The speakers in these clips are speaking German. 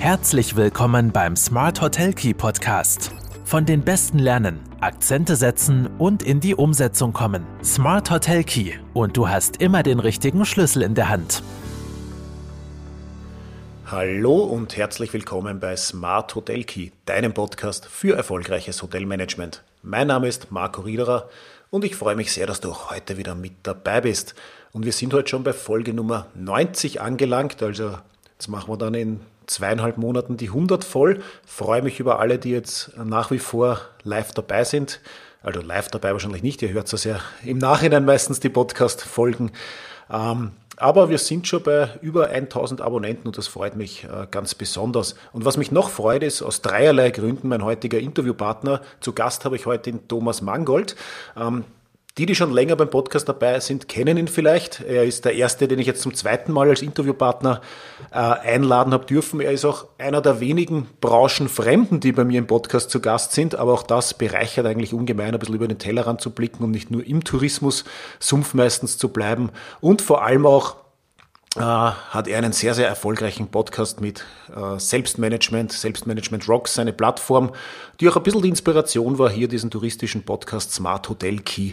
Herzlich willkommen beim Smart Hotel Key Podcast. Von den Besten lernen, Akzente setzen und in die Umsetzung kommen. Smart Hotel Key und du hast immer den richtigen Schlüssel in der Hand. Hallo und herzlich willkommen bei Smart Hotel Key, deinem Podcast für erfolgreiches Hotelmanagement. Mein Name ist Marco Riederer und ich freue mich sehr, dass du auch heute wieder mit dabei bist. Und wir sind heute schon bei Folge Nummer 90 angelangt, also jetzt machen wir dann in zweieinhalb Monaten die 100 voll. Freue mich über alle, die jetzt nach wie vor live dabei sind. Also live dabei wahrscheinlich nicht, ihr hört das ja im Nachhinein meistens die Podcast-Folgen. Ähm, aber wir sind schon bei über 1000 Abonnenten und das freut mich äh, ganz besonders. Und was mich noch freut, ist aus dreierlei Gründen mein heutiger Interviewpartner. Zu Gast habe ich heute den Thomas Mangold. Die, die schon länger beim Podcast dabei sind, kennen ihn vielleicht. Er ist der erste, den ich jetzt zum zweiten Mal als Interviewpartner äh, einladen habe dürfen. Er ist auch einer der wenigen Branchenfremden, die bei mir im Podcast zu Gast sind. Aber auch das bereichert eigentlich ungemein, ein bisschen über den Tellerrand zu blicken und nicht nur im Tourismus-Sumpf meistens zu bleiben. Und vor allem auch äh, hat er einen sehr, sehr erfolgreichen Podcast mit äh, Selbstmanagement, Selbstmanagement Rocks, seine Plattform, die auch ein bisschen die Inspiration war, hier diesen touristischen Podcast Smart Hotel Key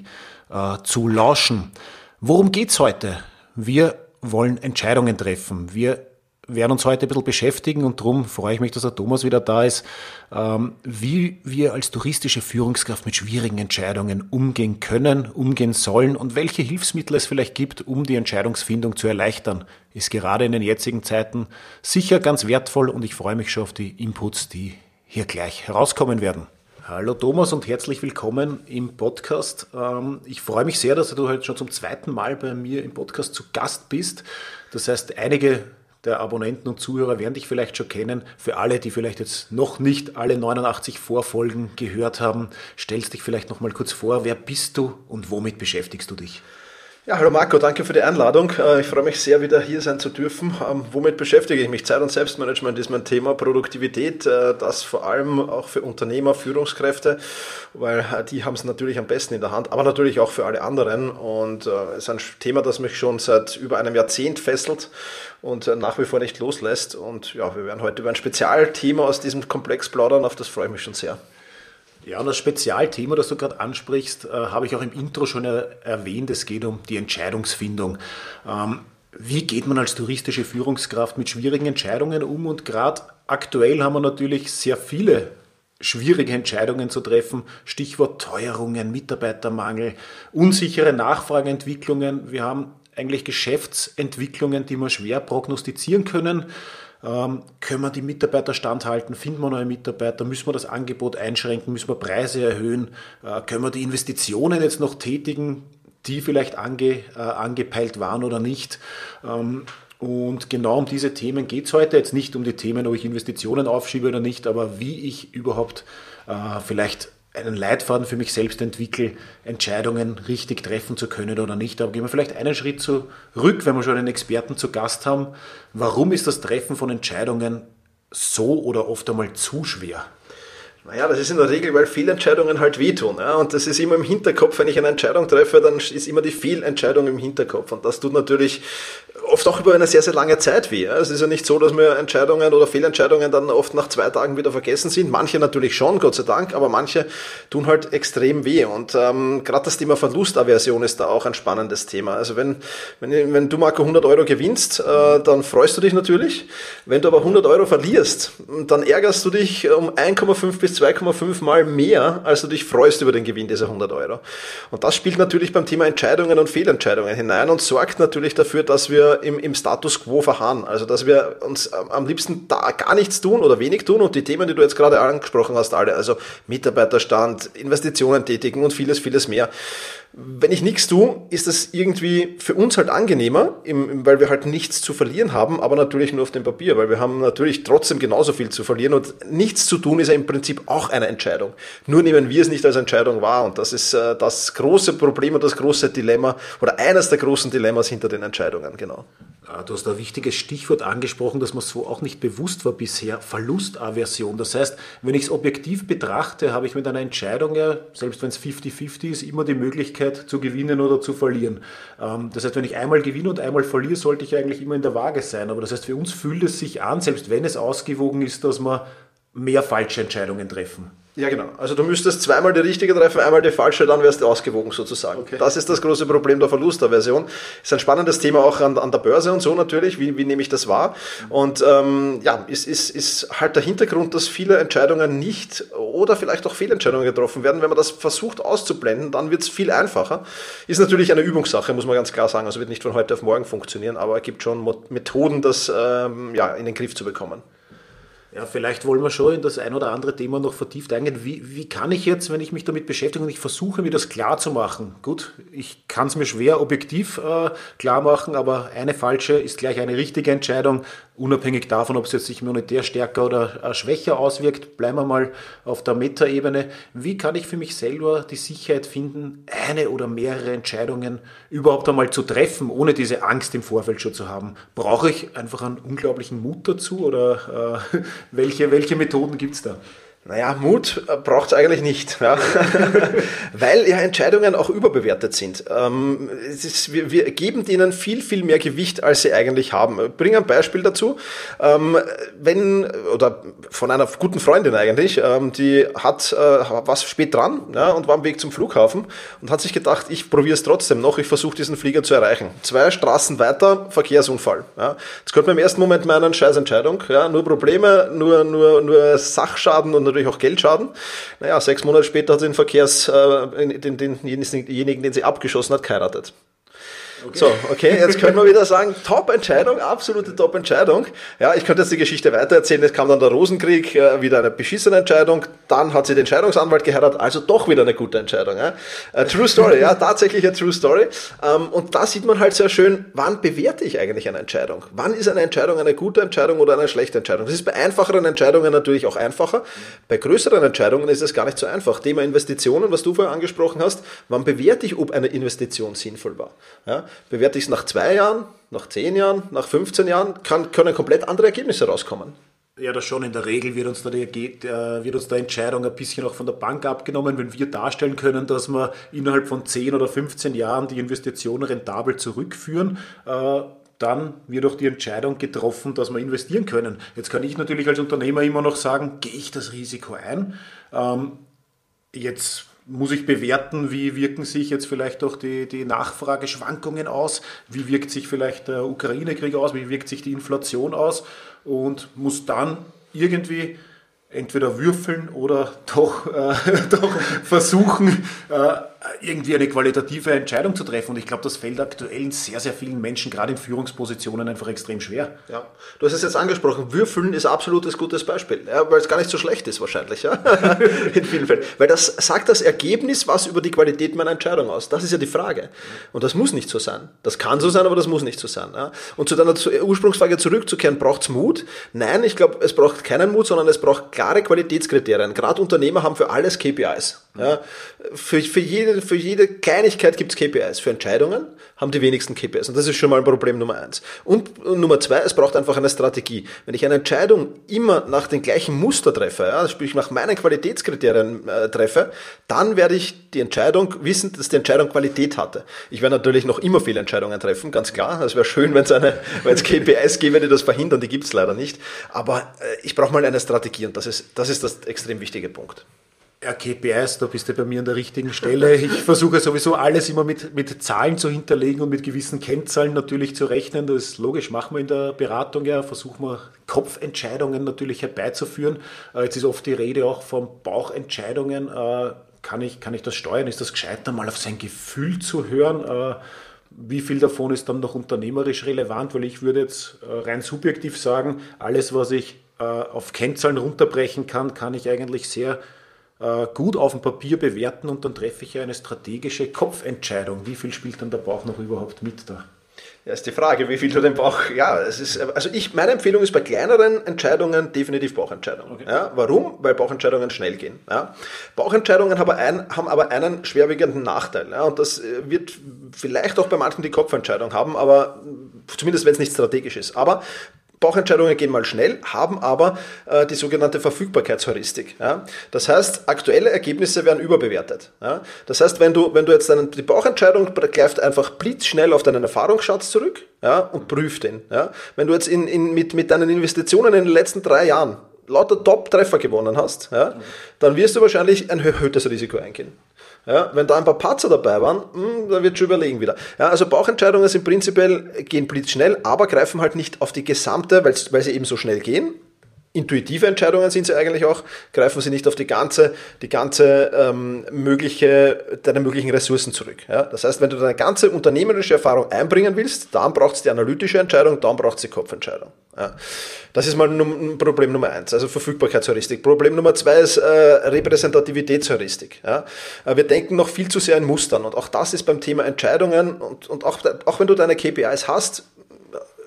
äh, zu lauschen. Worum geht's heute? Wir wollen Entscheidungen treffen. Wir werden uns heute ein bisschen beschäftigen und darum freue ich mich, dass der Thomas wieder da ist, ähm, wie wir als touristische Führungskraft mit schwierigen Entscheidungen umgehen können, umgehen sollen und welche Hilfsmittel es vielleicht gibt, um die Entscheidungsfindung zu erleichtern, ist gerade in den jetzigen Zeiten sicher ganz wertvoll und ich freue mich schon auf die Inputs, die hier gleich herauskommen werden. Hallo Thomas und herzlich willkommen im Podcast. Ähm, ich freue mich sehr, dass du heute schon zum zweiten Mal bei mir im Podcast zu Gast bist. Das heißt, einige der Abonnenten und Zuhörer werden dich vielleicht schon kennen. Für alle, die vielleicht jetzt noch nicht alle 89 Vorfolgen gehört haben, stellst dich vielleicht noch mal kurz vor. Wer bist du und womit beschäftigst du dich? Ja, hallo Marco, danke für die Einladung. Äh, ich freue mich sehr, wieder hier sein zu dürfen. Ähm, womit beschäftige ich mich? Zeit- und Selbstmanagement ist mein Thema, Produktivität, äh, das vor allem auch für Unternehmer, Führungskräfte, weil äh, die haben es natürlich am besten in der Hand, aber natürlich auch für alle anderen. Und es ist ein Thema, das mich schon seit über einem Jahrzehnt fesselt und nach wie vor nicht loslässt. Und ja, wir werden heute über ein Spezialthema aus diesem Komplex plaudern, auf das freue ich mich schon sehr. Ja, und das Spezialthema, das du gerade ansprichst, äh, habe ich auch im Intro schon er erwähnt. Es geht um die Entscheidungsfindung. Ähm, wie geht man als touristische Führungskraft mit schwierigen Entscheidungen um? Und gerade aktuell haben wir natürlich sehr viele schwierige Entscheidungen zu treffen. Stichwort Teuerungen, Mitarbeitermangel, unsichere Nachfrageentwicklungen. Wir haben eigentlich Geschäftsentwicklungen, die wir schwer prognostizieren können. Ähm, können wir die Mitarbeiter standhalten? Finden wir neue Mitarbeiter? Müssen wir das Angebot einschränken? Müssen wir Preise erhöhen? Äh, können wir die Investitionen jetzt noch tätigen, die vielleicht ange, äh, angepeilt waren oder nicht? Ähm, und genau um diese Themen geht es heute. Jetzt nicht um die Themen, ob ich Investitionen aufschiebe oder nicht, aber wie ich überhaupt äh, vielleicht einen Leitfaden für mich selbst entwickle, Entscheidungen richtig treffen zu können oder nicht. Aber gehen wir vielleicht einen Schritt zurück, wenn wir schon einen Experten zu Gast haben. Warum ist das Treffen von Entscheidungen so oder oft einmal zu schwer? Naja, das ist in der Regel, weil Fehlentscheidungen halt wehtun. Ja? Und das ist immer im Hinterkopf, wenn ich eine Entscheidung treffe, dann ist immer die Fehlentscheidung im Hinterkopf. Und das tut natürlich oft auch über eine sehr, sehr lange Zeit weh. Ja? Es ist ja nicht so, dass mir Entscheidungen oder Fehlentscheidungen dann oft nach zwei Tagen wieder vergessen sind. Manche natürlich schon, Gott sei Dank, aber manche tun halt extrem weh. Und ähm, gerade das Thema Verlustaversion ist da auch ein spannendes Thema. Also wenn, wenn, wenn du, Marco, 100 Euro gewinnst, äh, dann freust du dich natürlich. Wenn du aber 100 Euro verlierst, dann ärgerst du dich um 1,5 bis 2,5 Mal mehr, als du dich freust über den Gewinn dieser 100 Euro. Und das spielt natürlich beim Thema Entscheidungen und Fehlentscheidungen hinein und sorgt natürlich dafür, dass wir im, im Status quo verharren. Also, dass wir uns am liebsten da gar nichts tun oder wenig tun und die Themen, die du jetzt gerade angesprochen hast, alle, also Mitarbeiterstand, Investitionen tätigen und vieles, vieles mehr, wenn ich nichts tue, ist das irgendwie für uns halt angenehmer, im, weil wir halt nichts zu verlieren haben, aber natürlich nur auf dem Papier, weil wir haben natürlich trotzdem genauso viel zu verlieren und nichts zu tun ist ja im Prinzip auch eine Entscheidung. Nur nehmen wir es nicht als Entscheidung wahr. Und das ist äh, das große Problem und das große Dilemma oder eines der großen Dilemmas hinter den Entscheidungen, genau. Du hast ein wichtiges Stichwort angesprochen, das mir so auch nicht bewusst war bisher, Verlustaversion. Das heißt, wenn ich es objektiv betrachte, habe ich mit einer Entscheidung ja, selbst wenn es 50-50 ist, immer die Möglichkeit zu gewinnen oder zu verlieren. Ähm, das heißt, wenn ich einmal gewinne und einmal verliere, sollte ich eigentlich immer in der Waage sein. Aber das heißt, für uns fühlt es sich an, selbst wenn es ausgewogen ist, dass wir mehr falsche Entscheidungen treffen. Ja, genau. Also du müsstest zweimal die richtige treffen, einmal die falsche, dann wärst du ausgewogen sozusagen. Okay. Das ist das große Problem der Verlusterversion. Ist ein spannendes Thema auch an, an der Börse und so natürlich. Wie, wie nehme ich das wahr? Und ähm, ja, ist, ist, ist halt der Hintergrund, dass viele Entscheidungen nicht oder vielleicht auch Fehlentscheidungen getroffen werden. Wenn man das versucht auszublenden, dann wird es viel einfacher. Ist natürlich eine Übungssache, muss man ganz klar sagen. Also wird nicht von heute auf morgen funktionieren, aber es gibt schon Methoden, das ähm, ja, in den Griff zu bekommen. Ja, vielleicht wollen wir schon in das ein oder andere Thema noch vertieft eingehen. Wie, wie kann ich jetzt, wenn ich mich damit beschäftige und ich versuche, mir das klar zu machen? Gut, ich kann es mir schwer objektiv äh, klar machen, aber eine falsche ist gleich eine richtige Entscheidung unabhängig davon, ob es jetzt sich monetär stärker oder äh, schwächer auswirkt, bleiben wir mal auf der Metaebene. Wie kann ich für mich selber die Sicherheit finden, eine oder mehrere Entscheidungen überhaupt einmal zu treffen, ohne diese Angst im Vorfeld schon zu haben? Brauche ich einfach einen unglaublichen Mut dazu oder äh, welche, welche Methoden gibt es da? Naja, Mut äh, braucht es eigentlich nicht, ja. weil ja Entscheidungen auch überbewertet sind. Ähm, ist, wir, wir, geben denen viel, viel mehr Gewicht, als sie eigentlich haben. Ich bringe ein Beispiel dazu. Ähm, wenn, oder von einer guten Freundin eigentlich, ähm, die hat, äh, was spät dran ja, und war am Weg zum Flughafen und hat sich gedacht, ich probiere es trotzdem noch, ich versuche diesen Flieger zu erreichen. Zwei Straßen weiter, Verkehrsunfall. Ja. Das könnte man im ersten Moment meinen, Scheißentscheidung, ja, nur Probleme, nur, nur, nur Sachschaden und natürlich auch Geldschaden. Naja, sechs Monate später hat sie den Verkehrs, äh, den, denjenigen, den sie abgeschossen hat, geheiratet. Okay. So, okay, jetzt können wir wieder sagen, Top-Entscheidung, absolute Top-Entscheidung. Ja, ich könnte jetzt die Geschichte weitererzählen. Es kam dann der Rosenkrieg, äh, wieder eine beschissene Entscheidung. Dann hat sie den Scheidungsanwalt geheiratet, also doch wieder eine gute Entscheidung. Ja. A true Story, ja, tatsächlich eine True Story. Ähm, und da sieht man halt sehr schön, wann bewerte ich eigentlich eine Entscheidung? Wann ist eine Entscheidung eine gute Entscheidung oder eine schlechte Entscheidung? Das ist bei einfacheren Entscheidungen natürlich auch einfacher. Bei größeren Entscheidungen ist es gar nicht so einfach. Thema Investitionen, was du vorher angesprochen hast, wann bewerte ich, ob eine Investition sinnvoll war? Ja bewerte ich es nach zwei Jahren, nach zehn Jahren, nach 15 Jahren, kann, können komplett andere Ergebnisse rauskommen. Ja, das schon. In der Regel wird uns da die, äh, wird uns da Entscheidung ein bisschen auch von der Bank abgenommen, wenn wir darstellen können, dass wir innerhalb von 10 oder 15 Jahren die Investition rentabel zurückführen. Äh, dann wird auch die Entscheidung getroffen, dass wir investieren können. Jetzt kann ich natürlich als Unternehmer immer noch sagen, gehe ich das Risiko ein? Ähm, jetzt muss ich bewerten, wie wirken sich jetzt vielleicht auch die, die Nachfrageschwankungen aus, wie wirkt sich vielleicht der Ukraine-Krieg aus, wie wirkt sich die Inflation aus? Und muss dann irgendwie entweder würfeln oder doch, äh, doch versuchen, äh, irgendwie eine qualitative Entscheidung zu treffen. Und ich glaube, das fällt aktuell sehr, sehr vielen Menschen, gerade in Führungspositionen, einfach extrem schwer. Ja, du hast es jetzt angesprochen. Würfeln ist absolutes gutes Beispiel, ja, weil es gar nicht so schlecht ist wahrscheinlich, ja? in vielen Fällen. Weil das sagt das Ergebnis was über die Qualität meiner Entscheidung aus. Das ist ja die Frage. Und das muss nicht so sein. Das kann so sein, aber das muss nicht so sein. Ja? Und zu deiner Ursprungsfrage zurückzukehren, braucht es Mut? Nein, ich glaube, es braucht keinen Mut, sondern es braucht klare Qualitätskriterien. Gerade Unternehmer haben für alles KPIs. Ja? Für, für jede für jede Kleinigkeit gibt es KPIs. Für Entscheidungen haben die wenigsten KPIs. Und das ist schon mal ein Problem Nummer eins. Und, Nummer zwei, es braucht einfach eine Strategie. Wenn ich eine Entscheidung immer nach den gleichen Muster treffe, ja, sprich nach meinen Qualitätskriterien äh, treffe, dann werde ich die Entscheidung wissen, dass die Entscheidung Qualität hatte. Ich werde natürlich noch immer viele Entscheidungen treffen, ganz klar. Es wäre schön, wenn es KPIs gäbe, die das verhindern, die gibt es leider nicht. Aber äh, ich brauche mal eine Strategie und das ist, das ist das extrem wichtige Punkt. Ja, KPIs, da bist du bei mir an der richtigen Stelle. Ich versuche sowieso alles immer mit, mit Zahlen zu hinterlegen und mit gewissen Kennzahlen natürlich zu rechnen. Das ist logisch, machen wir in der Beratung ja, versuchen wir Kopfentscheidungen natürlich herbeizuführen. Äh, jetzt ist oft die Rede auch von Bauchentscheidungen. Äh, kann ich, kann ich das steuern? Ist das gescheiter, mal auf sein Gefühl zu hören? Äh, wie viel davon ist dann noch unternehmerisch relevant? Weil ich würde jetzt rein subjektiv sagen, alles, was ich auf Kennzahlen runterbrechen kann, kann ich eigentlich sehr gut auf dem Papier bewerten und dann treffe ich ja eine strategische Kopfentscheidung. Wie viel spielt dann der Bauch noch überhaupt mit da? Ja, ist die Frage, wie viel du den Bauch. Ja, es ist, also ich, meine Empfehlung ist bei kleineren Entscheidungen definitiv Bauchentscheidungen. Okay. Ja, warum? Weil Bauchentscheidungen schnell gehen. Ja. Bauchentscheidungen haben, ein, haben aber einen schwerwiegenden Nachteil. Ja, und das äh, wird vielleicht auch bei manchen die Kopfentscheidung haben, aber zumindest wenn es nicht strategisch ist. Aber Bauchentscheidungen gehen mal schnell, haben aber äh, die sogenannte Verfügbarkeitsheuristik. Ja? Das heißt, aktuelle Ergebnisse werden überbewertet. Ja? Das heißt, wenn du, wenn du jetzt deine, die Bauchentscheidung greift einfach blitzschnell auf deinen Erfahrungsschatz zurück ja, und prüft den. Ja? Wenn du jetzt in, in, mit, mit deinen Investitionen in den letzten drei Jahren lauter Top-Treffer gewonnen hast, ja, dann wirst du wahrscheinlich ein erhöhtes Risiko eingehen. Ja, wenn da ein paar Patzer dabei waren, mh, hm, dann wird schon überlegen wieder. Ja, also Bauchentscheidungen sind prinzipiell, gehen blitzschnell, aber greifen halt nicht auf die gesamte, weil sie eben so schnell gehen, intuitive Entscheidungen sind sie eigentlich auch, greifen sie nicht auf die ganze, die ganze ähm, mögliche, deine möglichen Ressourcen zurück. Ja? Das heißt, wenn du deine ganze unternehmerische Erfahrung einbringen willst, dann braucht es die analytische Entscheidung, dann braucht es die Kopfentscheidung. Ja? Das ist mal num Problem Nummer eins, also Verfügbarkeitsheuristik. Problem Nummer zwei ist äh, Repräsentativitätsheuristik. Ja? Äh, wir denken noch viel zu sehr in Mustern und auch das ist beim Thema Entscheidungen und, und auch, auch wenn du deine KPIs hast,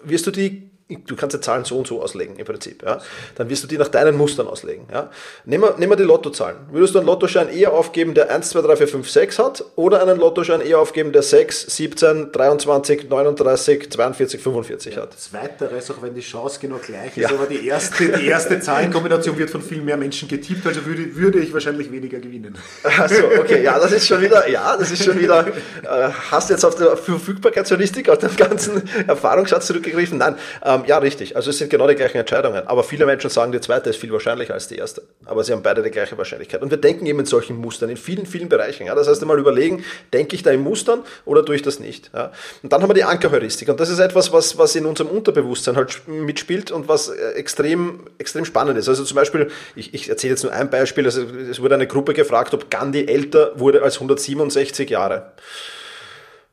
wirst du die du kannst die Zahlen so und so auslegen im Prinzip. Ja? Dann wirst du die nach deinen Mustern auslegen. Ja? Nehmen, wir, nehmen wir die Lottozahlen. Würdest du einen Lottoschein eher aufgeben, der 1, 2, 3, 4, 5, 6 hat oder einen Lottoschein eher aufgeben, der 6, 17, 23, 39, 42, 45 hat? Zweiteres, auch wenn die Chance genau gleich ist, ja. aber die erste, die erste Zahlenkombination wird von viel mehr Menschen getippt, also würde, würde ich wahrscheinlich weniger gewinnen. Achso, okay, ja, das ist schon wieder, ja, das ist schon wieder, äh, hast du jetzt auf die Verfügbarkeitsheuristik, auf den ganzen Erfahrungsschatz zurückgegriffen? Nein, ähm, ähm, ja, richtig. Also es sind genau die gleichen Entscheidungen. Aber viele Menschen sagen, die zweite ist viel wahrscheinlicher als die erste. Aber sie haben beide die gleiche Wahrscheinlichkeit. Und wir denken eben in solchen Mustern, in vielen, vielen Bereichen. Ja. Das heißt, einmal überlegen, denke ich da in Mustern oder tue ich das nicht? Ja. Und dann haben wir die Ankerheuristik. Und das ist etwas, was, was in unserem Unterbewusstsein halt mitspielt und was äh, extrem, extrem spannend ist. Also zum Beispiel, ich, ich erzähle jetzt nur ein Beispiel. Also es wurde eine Gruppe gefragt, ob Gandhi älter wurde als 167 Jahre.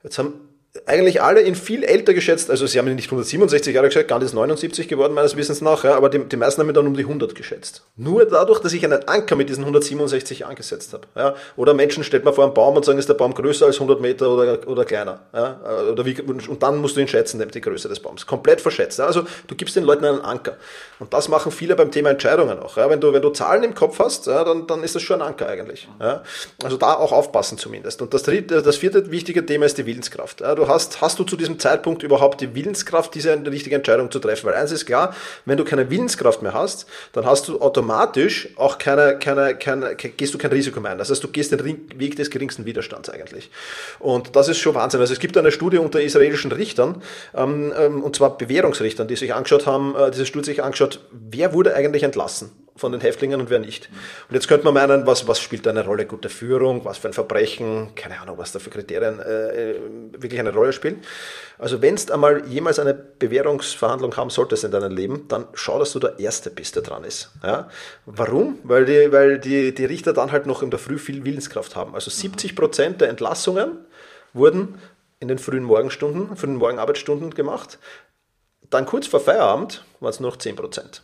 Jetzt haben eigentlich alle in viel älter geschätzt, also sie haben nicht 167 Jahre gesagt, Gandhi ist 79 geworden, meines Wissens nach, ja, aber die, die meisten haben ihn dann um die 100 geschätzt. Nur dadurch, dass ich einen Anker mit diesen 167 Jahren gesetzt habe. Ja. Oder Menschen stellt man vor einen Baum und sagen, ist der Baum größer als 100 Meter oder, oder kleiner. Ja. Oder wie, und dann musst du ihn schätzen, die Größe des Baums. Komplett verschätzt. Also du gibst den Leuten einen Anker. Und das machen viele beim Thema Entscheidungen auch. Wenn, du, wenn du Zahlen im Kopf hast, dann, dann ist das schon ein Anker eigentlich. Also da auch aufpassen zumindest. Und das, dritte, das vierte wichtige Thema ist die Willenskraft. Ja. Hast, hast du zu diesem Zeitpunkt überhaupt die Willenskraft, diese richtige Entscheidung zu treffen? Weil eins ist klar, wenn du keine Willenskraft mehr hast, dann hast du automatisch auch keine, keine, keine, gehst du kein Risiko mehr ein. Das heißt, du gehst den Weg des geringsten Widerstands eigentlich. Und das ist schon Wahnsinn. Also es gibt eine Studie unter israelischen Richtern, ähm, ähm, und zwar Bewährungsrichtern, die sich angeschaut haben, äh, diese Studie sich angeschaut, wer wurde eigentlich entlassen? Von den Häftlingen und wer nicht. Und jetzt könnte man meinen, was, was spielt da eine Rolle? Gute Führung, was für ein Verbrechen, keine Ahnung, was da für Kriterien äh, wirklich eine Rolle spielen. Also wenn du einmal jemals eine Bewährungsverhandlung haben solltest in deinem Leben, dann schau, dass du der Erste bist, der dran ist. Ja? Warum? Weil, die, weil die, die Richter dann halt noch in der Früh viel Willenskraft haben. Also 70 Prozent der Entlassungen wurden in den frühen Morgenstunden, frühen Morgenarbeitsstunden gemacht. Dann kurz vor Feierabend waren es nur noch 10 Prozent.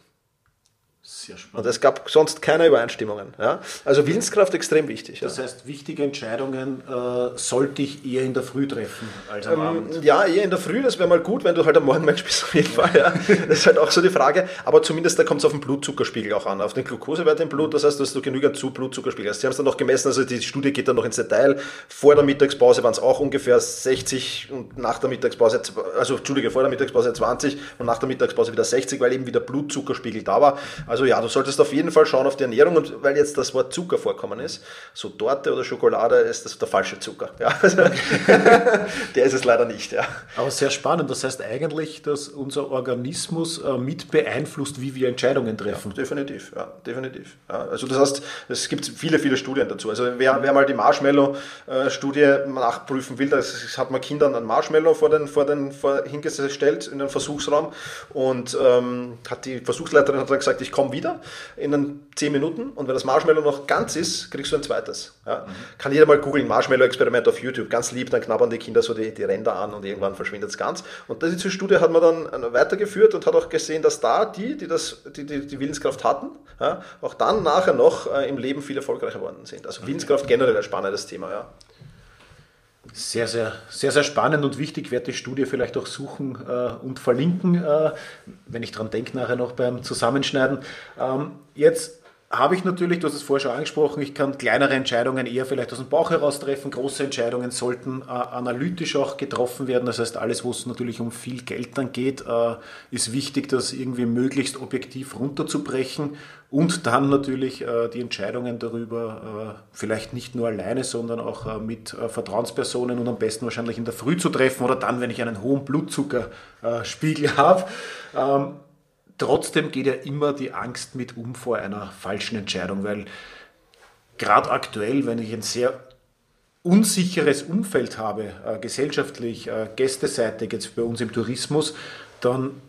Sehr spannend. Und es gab sonst keine Übereinstimmungen. Ja? Also Willenskraft extrem wichtig. Das ja. heißt, wichtige Entscheidungen äh, sollte ich eher in der Früh treffen als am ähm, Abend? Ja, eher in der Früh, das wäre mal gut, wenn du halt am Morgenmensch bist auf jeden Fall. Ja. Das ist halt auch so die Frage. Aber zumindest da kommt es auf den Blutzuckerspiegel auch an, auf den Glukosewert im Blut. Das heißt, dass du genügend zu Blutzuckerspiegel hast. Sie haben es dann noch gemessen, also die Studie geht dann noch ins Detail. Vor der Mittagspause waren es auch ungefähr 60 und nach der Mittagspause, also Entschuldige, vor der Mittagspause 20 und nach der Mittagspause wieder 60, weil eben wieder Blutzuckerspiegel da war. Also ja, du solltest auf jeden Fall schauen auf die Ernährung und weil jetzt das Wort Zucker vorkommen ist, so Torte oder Schokolade ist das der falsche Zucker. Ja, also, der ist es leider nicht. Ja. Aber sehr spannend. Das heißt eigentlich, dass unser Organismus äh, mit beeinflusst, wie wir Entscheidungen treffen. Ja, definitiv, ja, definitiv. Ja, also das heißt, es gibt viele, viele Studien dazu. Also wer, wer mal die Marshmallow-Studie nachprüfen will, das hat man Kindern ein Marshmallow vor den, vor den vor, hingestellt in den Versuchsraum und ähm, hat die Versuchsleiterin hat dann gesagt, ich komme wieder in den 10 Minuten und wenn das Marshmallow noch ganz ist, kriegst du ein zweites. Ja? Mhm. Kann jeder mal googeln, Marshmallow-Experiment auf YouTube, ganz lieb, dann knabbern die Kinder so die, die Ränder an und irgendwann verschwindet es ganz. Und diese Studie hat man dann weitergeführt und hat auch gesehen, dass da die, die das, die, die, die Willenskraft hatten, ja, auch dann nachher noch äh, im Leben viel erfolgreicher geworden sind. Also Willenskraft generell ein spannendes Thema, ja. Sehr, sehr, sehr, sehr spannend und wichtig. Ich werde die Studie vielleicht auch suchen äh, und verlinken, äh, wenn ich daran denke, nachher noch beim Zusammenschneiden. Ähm, jetzt habe ich natürlich, du hast es vorher schon angesprochen, ich kann kleinere Entscheidungen eher vielleicht aus dem Bauch heraus treffen. Große Entscheidungen sollten äh, analytisch auch getroffen werden. Das heißt, alles, wo es natürlich um viel Geld dann geht, äh, ist wichtig, das irgendwie möglichst objektiv runterzubrechen und dann natürlich äh, die Entscheidungen darüber äh, vielleicht nicht nur alleine, sondern auch äh, mit äh, Vertrauenspersonen und am besten wahrscheinlich in der Früh zu treffen oder dann, wenn ich einen hohen Blutzuckerspiegel habe. Ähm, trotzdem geht ja immer die Angst mit um vor einer falschen Entscheidung, weil gerade aktuell, wenn ich ein sehr unsicheres Umfeld habe, äh, gesellschaftlich, äh, gästeseitig jetzt bei uns im Tourismus, dann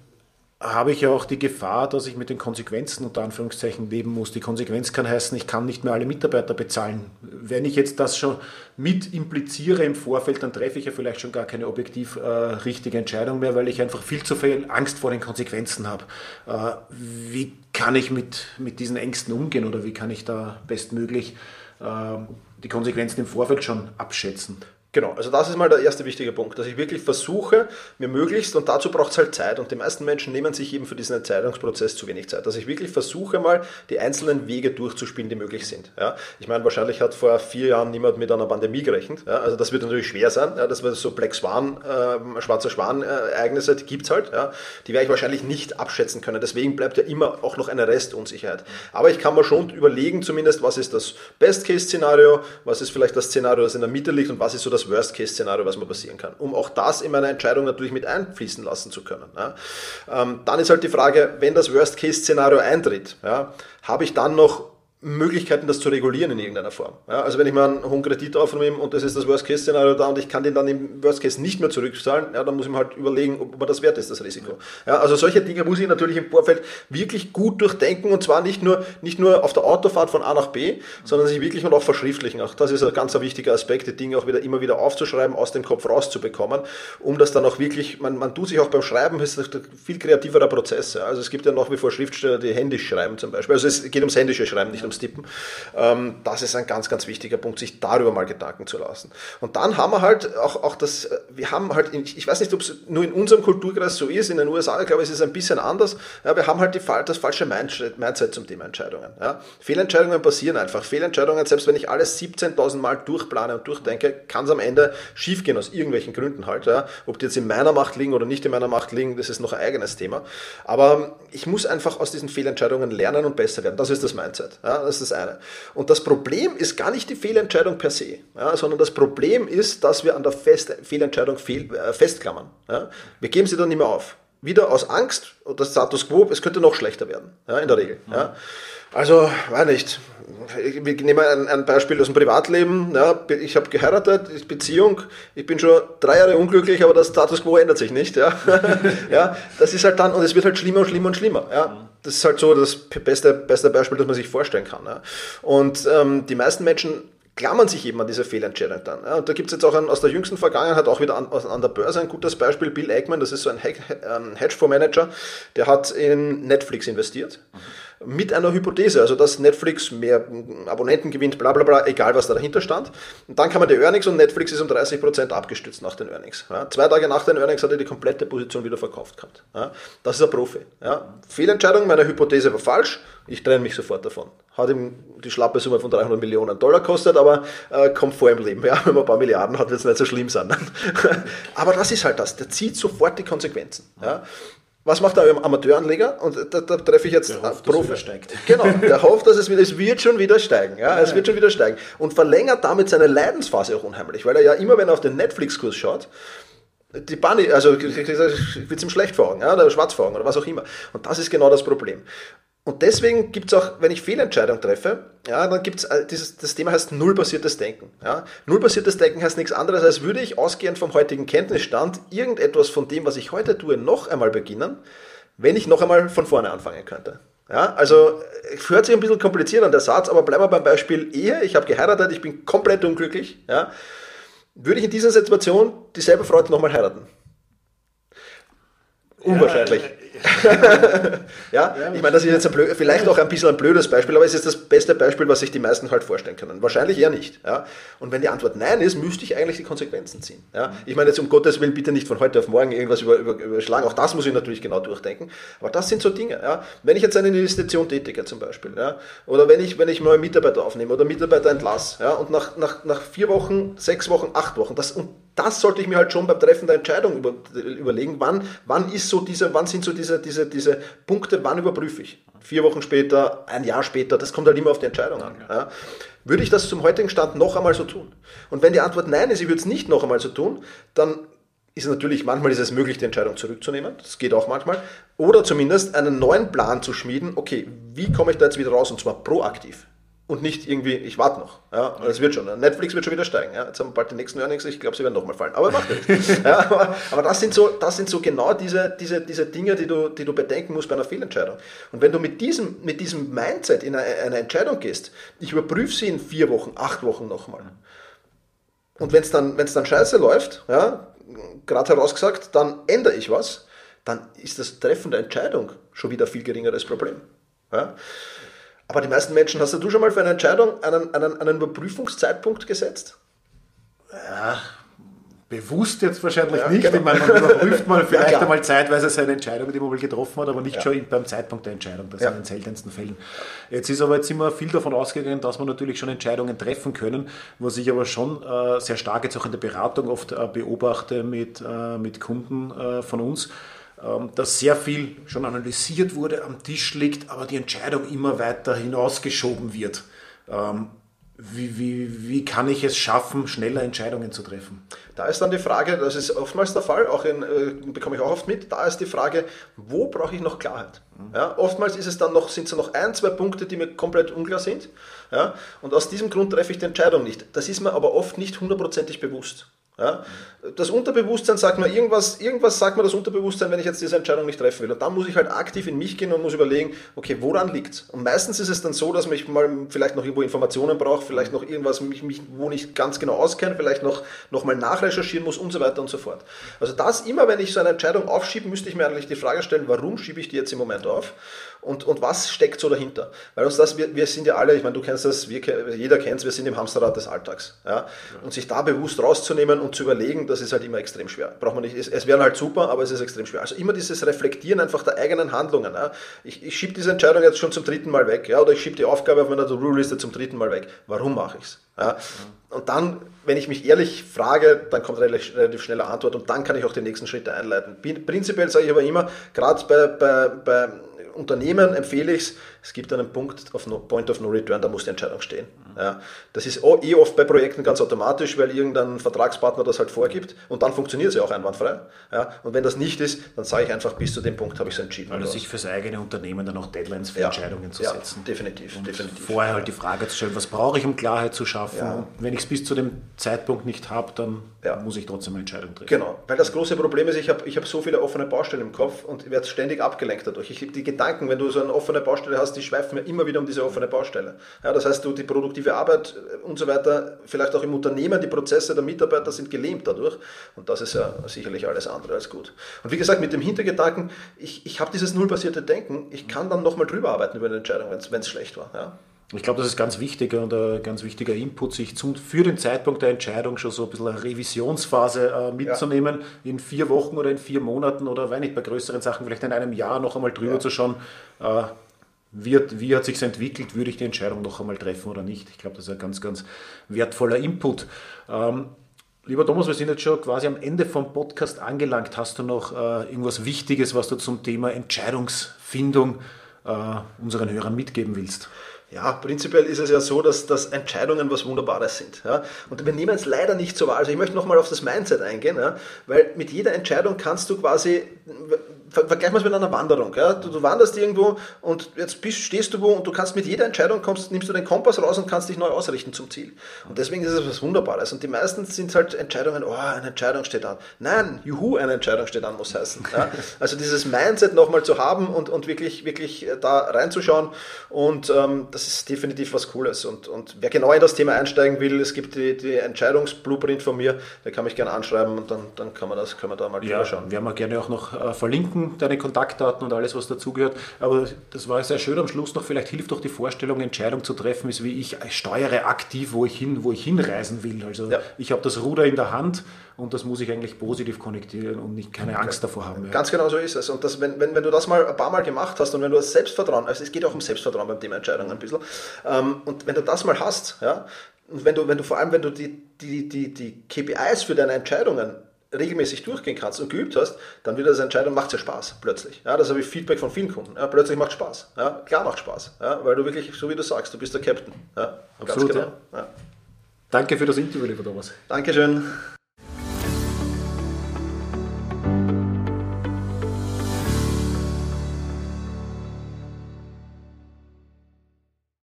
habe ich ja auch die Gefahr, dass ich mit den Konsequenzen unter Anführungszeichen leben muss. Die Konsequenz kann heißen, ich kann nicht mehr alle Mitarbeiter bezahlen. Wenn ich jetzt das schon mit impliziere im Vorfeld, dann treffe ich ja vielleicht schon gar keine objektiv äh, richtige Entscheidung mehr, weil ich einfach viel zu viel Angst vor den Konsequenzen habe. Äh, wie kann ich mit, mit diesen Ängsten umgehen oder wie kann ich da bestmöglich äh, die Konsequenzen im Vorfeld schon abschätzen? Genau, also das ist mal der erste wichtige Punkt, dass ich wirklich versuche, mir möglichst, und dazu braucht es halt Zeit, und die meisten Menschen nehmen sich eben für diesen Entscheidungsprozess zu wenig Zeit, dass ich wirklich versuche mal, die einzelnen Wege durchzuspielen, die möglich sind. Ja? Ich meine, wahrscheinlich hat vor vier Jahren niemand mit einer Pandemie gerechnet, ja? also das wird natürlich schwer sein, ja? das wird so Black Swan, äh, schwarzer Schwan-Ereignisse, die gibt es halt, ja? die werde ich wahrscheinlich nicht abschätzen können, deswegen bleibt ja immer auch noch eine Restunsicherheit. Aber ich kann mir schon überlegen zumindest, was ist das Best-Case-Szenario, was ist vielleicht das Szenario, das in der Mitte liegt und was ist so das Worst-Case-Szenario, was mir passieren kann, um auch das in meine Entscheidung natürlich mit einfließen lassen zu können. Ja. Ähm, dann ist halt die Frage, wenn das Worst-Case-Szenario eintritt, ja, habe ich dann noch Möglichkeiten, das zu regulieren in irgendeiner Form. Ja, also wenn ich mal einen hohen Kredit aufnehme und das ist das Worst-Case-Szenario da und ich kann den dann im Worst-Case nicht mehr zurückzahlen, ja, dann muss ich mir halt überlegen, ob man das wert ist, das Risiko. Ja, also solche Dinge muss ich natürlich im Vorfeld wirklich gut durchdenken und zwar nicht nur, nicht nur auf der Autofahrt von A nach B, sondern sich wirklich und auch verschriftlichen. Auch das ist ein ganz wichtiger Aspekt, die Dinge auch wieder immer wieder aufzuschreiben, aus dem Kopf rauszubekommen, um das dann auch wirklich, man, man tut sich auch beim Schreiben, ist ein viel kreativerer Prozess. Ja. Also es gibt ja nach wie vor Schriftsteller, die händisch schreiben zum Beispiel. Also es geht ums händische Schreiben, nicht ums Tippen. Ähm, das ist ein ganz, ganz wichtiger Punkt, sich darüber mal Gedanken zu lassen. Und dann haben wir halt auch, auch das, wir haben halt, ich weiß nicht, ob es nur in unserem Kulturkreis so ist, in den USA, ich glaube, es ist ein bisschen anders. Ja, wir haben halt die, das falsche Mindset zum Thema Entscheidungen. Ja. Fehlentscheidungen passieren einfach. Fehlentscheidungen, selbst wenn ich alles 17.000 Mal durchplane und durchdenke, kann es am Ende schiefgehen aus irgendwelchen Gründen halt. Ja. Ob die jetzt in meiner Macht liegen oder nicht in meiner Macht liegen, das ist noch ein eigenes Thema. Aber ich muss einfach aus diesen Fehlentscheidungen lernen und besser werden. Das ist das Mindset. Ja, das ist das eine. Und das Problem ist gar nicht die Fehlentscheidung per se, ja, sondern das Problem ist, dass wir an der Fest Fehlentscheidung fehl, äh, festklammern. Ja. Wir geben sie dann nicht mehr auf. Wieder aus Angst oder Status quo, es könnte noch schlechter werden, ja, in der Regel. Ja. Also, weiß nicht. Wir nehmen ein, ein, Beispiel aus dem Privatleben. Ja, ich habe geheiratet, Beziehung. Ich bin schon drei Jahre unglücklich, aber das Status quo ändert sich nicht. Ja, ja das ist halt dann, und es wird halt schlimmer und schlimmer und schlimmer. Ja, das ist halt so das beste, beste Beispiel, das man sich vorstellen kann. Ja. Und ähm, die meisten Menschen klammern sich eben an diese Fehlentscheidung dann. Ja, und da gibt es jetzt auch ein, aus der jüngsten Vergangenheit auch wieder an, an, der Börse ein gutes Beispiel. Bill Ackman, das ist so ein Hedgefondsmanager, der hat in Netflix investiert. Mhm mit einer Hypothese, also dass Netflix mehr Abonnenten gewinnt, bla bla bla, egal was da dahinter stand. Und dann kam man die Earnings und Netflix ist um 30% abgestützt nach den Earnings. Ja, zwei Tage nach den Earnings hat er die komplette Position wieder verkauft gehabt. Ja, das ist ein Profi. Ja, Fehlentscheidung, meine Hypothese war falsch, ich trenne mich sofort davon. Hat ihm die schlappe Summe von 300 Millionen Dollar kostet, aber äh, kommt vor im Leben. Ja, wenn man ein paar Milliarden hat, wird es nicht so schlimm sein. aber das ist halt das, der zieht sofort die Konsequenzen. Ja. Was macht der Amateuranleger? Und da, da treffe ich jetzt der hofft, Profi. Steigt. Genau, der hofft, dass es wieder, es wird schon wieder steigen. Ja, es wird schon wieder steigen. Und verlängert damit seine Leidensphase auch unheimlich, weil er ja immer, wenn er auf den Netflix-Kurs schaut, die Bunny, also wird es ihm schlecht vor Augen, ja, oder schwarz vor Augen oder was auch immer. Und das ist genau das Problem. Und deswegen gibt es auch, wenn ich Fehlentscheidungen treffe, ja, dann gibt es äh, dieses, das Thema heißt nullbasiertes Denken. Ja. Nullbasiertes Denken heißt nichts anderes, als würde ich ausgehend vom heutigen Kenntnisstand irgendetwas von dem, was ich heute tue, noch einmal beginnen, wenn ich noch einmal von vorne anfangen könnte. Ja, also hört sich ein bisschen kompliziert an der Satz, aber bleiben wir beim Beispiel Ehe. Ich habe geheiratet, ich bin komplett unglücklich. Ja. Würde ich in dieser Situation dieselbe Frau nochmal heiraten? Unwahrscheinlich. Ja, ja, ich meine, das ist jetzt blöd, vielleicht auch ein bisschen ein blödes Beispiel, aber es ist das beste Beispiel, was sich die meisten halt vorstellen können. Wahrscheinlich eher nicht. Ja? Und wenn die Antwort nein ist, müsste ich eigentlich die Konsequenzen ziehen. Ja? Ich meine jetzt um Gottes Willen bitte nicht von heute auf morgen irgendwas über, über, überschlagen. Auch das muss ich natürlich genau durchdenken. Aber das sind so Dinge. Ja? Wenn ich jetzt eine Investition tätige zum Beispiel, ja? oder wenn ich, wenn ich mal Mitarbeiter aufnehme oder Mitarbeiter entlasse ja? und nach, nach, nach vier Wochen, sechs Wochen, acht Wochen, das, und das sollte ich mir halt schon beim Treffen der Entscheidung über, überlegen, wann, wann, ist so diese, wann sind so diese, diese, diese Punkte, wann überprüfe ich. Vier Wochen später, ein Jahr später, das kommt halt immer auf die Entscheidung an. Ja. Würde ich das zum heutigen Stand noch einmal so tun? Und wenn die Antwort nein ist, ich würde es nicht noch einmal so tun, dann ist natürlich, manchmal ist es möglich, die Entscheidung zurückzunehmen. Das geht auch manchmal. Oder zumindest einen neuen Plan zu schmieden. Okay, wie komme ich da jetzt wieder raus? Und zwar proaktiv und nicht irgendwie, ich warte noch. Ja, das wird schon. Netflix wird schon wieder steigen. Ja. Jetzt haben wir bald die nächsten Earnings, ich glaube, sie werden nochmal fallen. Aber macht nichts. ja, aber, aber, das, sind so, das sind so genau diese, diese, diese Dinge, die du, die du bedenken musst bei einer Fehlentscheidung. Und wenn du mit diesem, mit diesem Mindset in eine, eine Entscheidung gehst, ich überprüfe sie in vier Wochen, acht Wochen nochmal. Und wenn es dann, wenn's dann scheiße läuft, ja, gerade herausgesagt, dann ändere ich was, dann ist das Treffen der Entscheidung schon wieder viel geringeres Problem. Ja. Aber die meisten Menschen, hast du schon mal für eine Entscheidung einen, einen, einen Überprüfungszeitpunkt gesetzt? Ja, bewusst jetzt wahrscheinlich ja, nicht. Genau. Ich meine, man überprüft mal vielleicht ja, einmal zeitweise seine Entscheidung, die man wohl getroffen hat, aber nicht ja. schon beim Zeitpunkt der Entscheidung. Das ja. in den seltensten Fällen. Jetzt ist aber jetzt immer viel davon ausgegangen, dass man natürlich schon Entscheidungen treffen können, was ich aber schon äh, sehr stark jetzt auch in der Beratung oft äh, beobachte mit, äh, mit Kunden äh, von uns dass sehr viel schon analysiert wurde, am Tisch liegt, aber die Entscheidung immer weiter hinausgeschoben wird. Ähm, wie, wie, wie kann ich es schaffen, schneller Entscheidungen zu treffen? Da ist dann die Frage, das ist oftmals der Fall, auch in, äh, bekomme ich auch oft mit, da ist die Frage, wo brauche ich noch Klarheit? Mhm. Ja, oftmals ist es dann noch, sind es noch ein, zwei Punkte, die mir komplett unklar sind. Ja, und aus diesem Grund treffe ich die Entscheidung nicht. Das ist mir aber oft nicht hundertprozentig bewusst. Ja? Das Unterbewusstsein sagt mir irgendwas, irgendwas sagt mir das Unterbewusstsein, wenn ich jetzt diese Entscheidung nicht treffen will. Und dann muss ich halt aktiv in mich gehen und muss überlegen, okay, woran liegt's? Und meistens ist es dann so, dass ich mal vielleicht noch irgendwo Informationen brauche, vielleicht noch irgendwas, mich, mich, wo nicht ganz genau auskenne, vielleicht noch, noch mal nachrecherchieren muss und so weiter und so fort. Also das immer, wenn ich so eine Entscheidung aufschiebe, müsste ich mir eigentlich die Frage stellen, warum schiebe ich die jetzt im Moment auf? Und, und was steckt so dahinter? Weil uns das, wir, wir sind ja alle, ich meine, du kennst das, wir, jeder kennt es, wir sind im Hamsterrad des Alltags. Ja? Und sich da bewusst rauszunehmen und zu überlegen, das ist halt immer extrem schwer. Braucht man nicht, es, es wäre halt super, aber es ist extrem schwer. Also immer dieses Reflektieren einfach der eigenen Handlungen. Ja? Ich, ich schiebe diese Entscheidung jetzt schon zum dritten Mal weg, ja? oder ich schiebe die Aufgabe auf meiner To-Do-Liste zum dritten Mal weg. Warum mache ich es? Ja? Und dann, wenn ich mich ehrlich frage, dann kommt relativ, relativ schnelle Antwort und dann kann ich auch die nächsten Schritte einleiten. Prinzipiell sage ich aber immer, gerade bei, bei, bei Unternehmen empfehle ich es, es gibt einen Punkt auf no, Point of No Return, da muss die Entscheidung stehen. Ja, das ist eh oft bei Projekten ganz automatisch, weil irgendein Vertragspartner das halt vorgibt und dann funktioniert es ja auch einwandfrei. Ja, und wenn das nicht ist, dann sage ich einfach, bis zu dem Punkt habe ich es entschieden. Also sich fürs eigene Unternehmen dann auch Deadlines für ja, Entscheidungen zu setzen. definitiv, und definitiv. Vorher halt die Frage zu stellen, was brauche ich, um Klarheit zu schaffen? Und wenn ich es bis zu dem Zeitpunkt nicht habe, dann muss ich trotzdem eine Entscheidung treffen. Genau, weil das große Problem ist, ich habe ich hab so viele offene Baustellen im Kopf und werde ständig abgelenkt dadurch. Ich die Gedanken, wenn du so eine offene Baustelle hast, die schweifen mir immer wieder um diese offene Baustelle. Ja, das heißt, du die produktive Arbeit äh, und so weiter, vielleicht auch im Unternehmen, die Prozesse der Mitarbeiter sind gelähmt dadurch. Und das ist ja sicherlich alles andere als gut. Und wie gesagt, mit dem Hintergedanken, ich, ich habe dieses nullbasierte Denken, ich kann dann nochmal drüber arbeiten über eine Entscheidung, wenn es schlecht war. Ja. Ich glaube, das ist ganz wichtig und ein ganz wichtiger Input, sich zum, für den Zeitpunkt der Entscheidung schon so ein bisschen eine Revisionsphase äh, mitzunehmen, ja. in vier Wochen oder in vier Monaten oder wenn nicht bei größeren Sachen, vielleicht in einem Jahr noch einmal drüber ja. zu schauen, äh, wie, wie hat sich entwickelt, würde ich die Entscheidung noch einmal treffen oder nicht. Ich glaube, das ist ein ganz, ganz wertvoller Input. Ähm, lieber Thomas, wir sind jetzt schon quasi am Ende vom Podcast angelangt. Hast du noch äh, irgendwas Wichtiges, was du zum Thema Entscheidungsfindung äh, unseren Hörern mitgeben willst? Ja, prinzipiell ist es ja so, dass, dass Entscheidungen was Wunderbares sind. Ja? Und wir nehmen es leider nicht so wahr. Also ich möchte nochmal auf das Mindset eingehen, ja? weil mit jeder Entscheidung kannst du quasi, vergleichen wir es mit einer Wanderung. Ja? Du, du, wanderst irgendwo und jetzt bist, stehst du wo und du kannst mit jeder Entscheidung kommst, nimmst du den Kompass raus und kannst dich neu ausrichten zum Ziel. Und deswegen ist es was Wunderbares. Und die meisten sind halt Entscheidungen, oh, eine Entscheidung steht an. Nein, juhu, eine Entscheidung steht an, muss heißen. Ja? Also dieses Mindset nochmal zu haben und, und wirklich, wirklich da reinzuschauen und ähm, das ist definitiv was Cooles. Und, und wer genau in das Thema einsteigen will, es gibt die, die Entscheidungsblueprint von mir, der kann mich gerne anschreiben und dann, dann kann man das, können wir da mal ja, schauen. Werden wir gerne auch noch äh, verlinken Deine Kontaktdaten und alles, was dazugehört. Aber das war sehr schön am Schluss noch. Vielleicht hilft doch die Vorstellung, Entscheidung zu treffen, ist wie ich steuere aktiv, wo ich hin, wo ich hinreisen will. Also ja. ich habe das Ruder in der Hand und das muss ich eigentlich positiv konnektieren und nicht keine Angst davor haben. Ja. Ganz genau so ist es. Und das, wenn, wenn, wenn du das mal ein paar Mal gemacht hast und wenn du das Selbstvertrauen, also es geht auch um Selbstvertrauen beim Thema Entscheidungen ein bisschen, ähm, und wenn du das mal hast, ja, und wenn du, wenn du vor allem, wenn du die, die, die, die KPIs für deine Entscheidungen regelmäßig durchgehen kannst und geübt hast, dann wird das Entscheidung, macht ja Spaß, plötzlich. Ja, das habe ich Feedback von vielen Kunden. Ja, plötzlich macht Spaß. Ja, klar macht Spaß. Ja, weil du wirklich, so wie du sagst, du bist der Captain. Ja, Absolut, ganz genau. Ja. Danke für das Interview, lieber Thomas. Dankeschön.